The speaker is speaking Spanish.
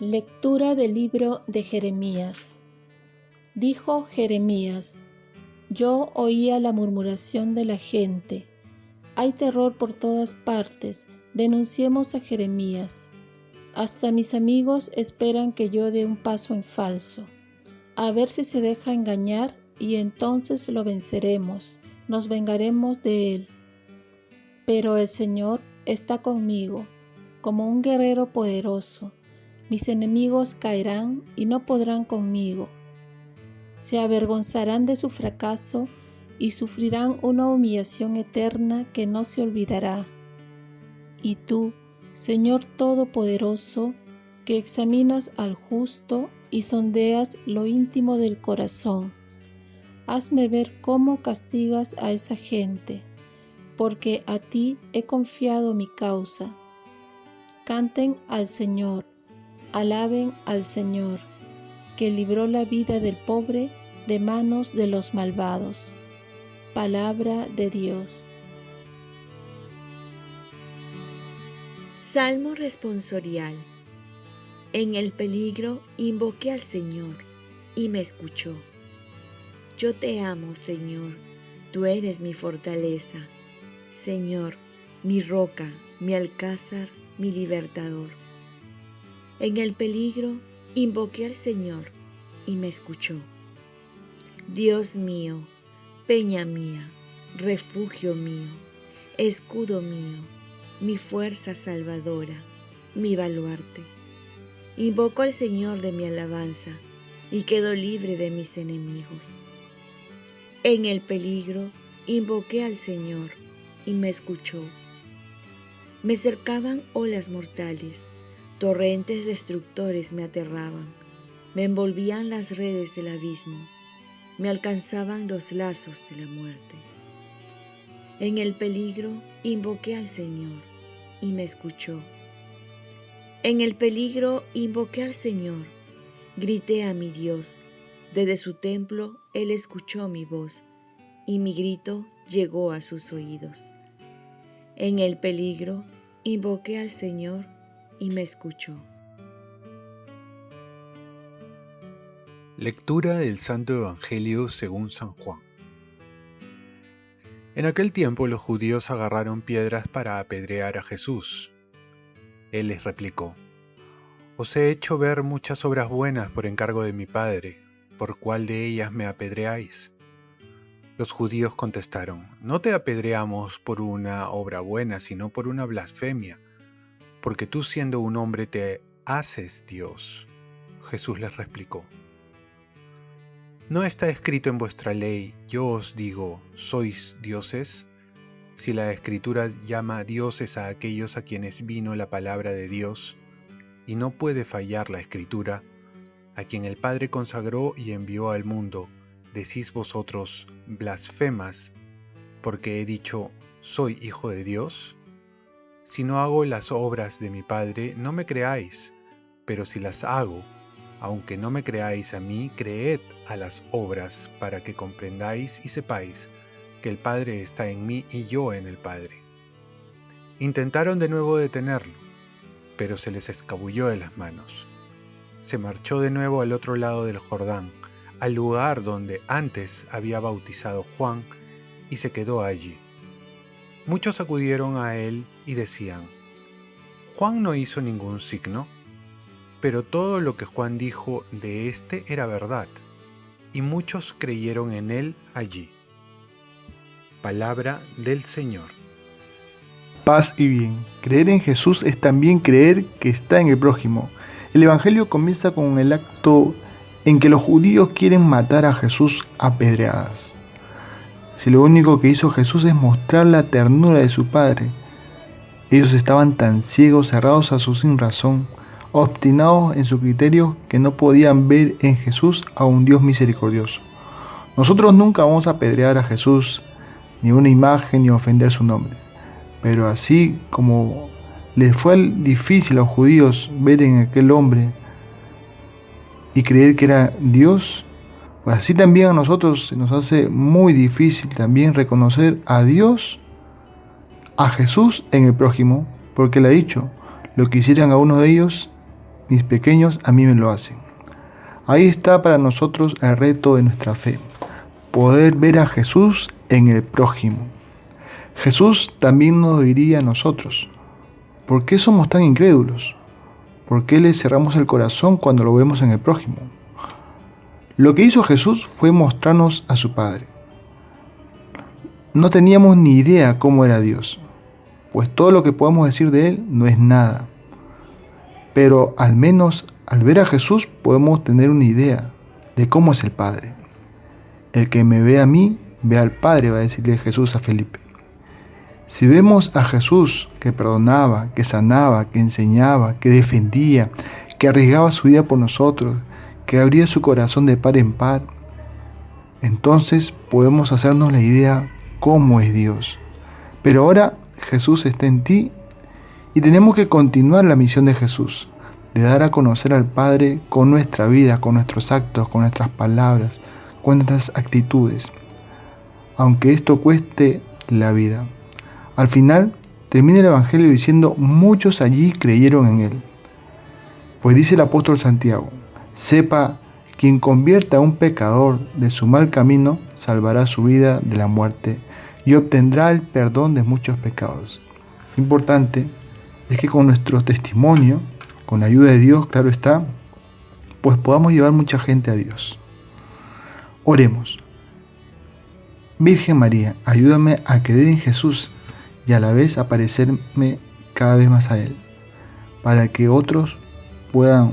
Lectura del libro de Jeremías. Dijo Jeremías, yo oía la murmuración de la gente. Hay terror por todas partes. Denunciemos a Jeremías. Hasta mis amigos esperan que yo dé un paso en falso. A ver si se deja engañar y entonces lo venceremos. Nos vengaremos de él. Pero el Señor está conmigo, como un guerrero poderoso. Mis enemigos caerán y no podrán conmigo. Se avergonzarán de su fracaso y sufrirán una humillación eterna que no se olvidará. Y tú, Señor Todopoderoso, que examinas al justo y sondeas lo íntimo del corazón, hazme ver cómo castigas a esa gente porque a ti he confiado mi causa. Canten al Señor, alaben al Señor, que libró la vida del pobre de manos de los malvados. Palabra de Dios. Salmo responsorial. En el peligro invoqué al Señor y me escuchó. Yo te amo, Señor, tú eres mi fortaleza Señor, mi roca, mi alcázar, mi libertador. En el peligro invoqué al Señor y me escuchó. Dios mío, peña mía, refugio mío, escudo mío, mi fuerza salvadora, mi baluarte. Invoco al Señor de mi alabanza y quedo libre de mis enemigos. En el peligro invoqué al Señor y me escuchó. Me cercaban olas mortales, torrentes destructores me aterraban, me envolvían las redes del abismo, me alcanzaban los lazos de la muerte. En el peligro invoqué al Señor y me escuchó. En el peligro invoqué al Señor, grité a mi Dios, desde su templo Él escuchó mi voz y mi grito llegó a sus oídos. En el peligro invoqué al Señor y me escuchó. Lectura del Santo Evangelio según San Juan. En aquel tiempo los judíos agarraron piedras para apedrear a Jesús. Él les replicó, Os he hecho ver muchas obras buenas por encargo de mi Padre, ¿por cuál de ellas me apedreáis? Los judíos contestaron, No te apedreamos por una obra buena, sino por una blasfemia, porque tú siendo un hombre te haces Dios. Jesús les replicó, ¿No está escrito en vuestra ley, yo os digo, sois dioses? Si la escritura llama dioses a aquellos a quienes vino la palabra de Dios, y no puede fallar la escritura, a quien el Padre consagró y envió al mundo, decís vosotros, blasfemas, porque he dicho, soy hijo de Dios? Si no hago las obras de mi Padre, no me creáis, pero si las hago, aunque no me creáis a mí, creed a las obras para que comprendáis y sepáis que el Padre está en mí y yo en el Padre. Intentaron de nuevo detenerlo, pero se les escabulló de las manos. Se marchó de nuevo al otro lado del Jordán, al lugar donde antes había bautizado Juan y se quedó allí. Muchos acudieron a él y decían, Juan no hizo ningún signo, pero todo lo que Juan dijo de éste era verdad, y muchos creyeron en él allí. Palabra del Señor. Paz y bien. Creer en Jesús es también creer que está en el prójimo. El Evangelio comienza con el acto en que los judíos quieren matar a Jesús a pedreadas. Si lo único que hizo Jesús es mostrar la ternura de su Padre, ellos estaban tan ciegos, cerrados a su sin razón, obstinados en su criterio que no podían ver en Jesús a un Dios misericordioso. Nosotros nunca vamos a apedrear a Jesús, ni una imagen, ni ofender su nombre. Pero así como les fue difícil a los judíos ver en aquel hombre y creer que era Dios, así también a nosotros se nos hace muy difícil también reconocer a Dios, a Jesús en el prójimo, porque le ha dicho, lo que hicieran a uno de ellos, mis pequeños a mí me lo hacen. Ahí está para nosotros el reto de nuestra fe, poder ver a Jesús en el prójimo. Jesús también nos diría a nosotros, ¿por qué somos tan incrédulos? ¿Por qué le cerramos el corazón cuando lo vemos en el prójimo? Lo que hizo Jesús fue mostrarnos a su Padre. No teníamos ni idea cómo era Dios, pues todo lo que podemos decir de Él no es nada. Pero al menos al ver a Jesús podemos tener una idea de cómo es el Padre. El que me ve a mí, ve al Padre, va a decirle Jesús a Felipe. Si vemos a Jesús que perdonaba, que sanaba, que enseñaba, que defendía, que arriesgaba su vida por nosotros, que abría su corazón de par en par, entonces podemos hacernos la idea cómo es Dios. Pero ahora Jesús está en ti y tenemos que continuar la misión de Jesús, de dar a conocer al Padre con nuestra vida, con nuestros actos, con nuestras palabras, con nuestras actitudes, aunque esto cueste la vida. Al final termina el Evangelio diciendo, muchos allí creyeron en Él. Pues dice el apóstol Santiago, sepa, quien convierta a un pecador de su mal camino, salvará su vida de la muerte y obtendrá el perdón de muchos pecados. Lo importante es que con nuestro testimonio, con la ayuda de Dios, claro está, pues podamos llevar mucha gente a Dios. Oremos. Virgen María, ayúdame a creer en Jesús y a la vez a parecerme cada vez más a Él, para que otros puedan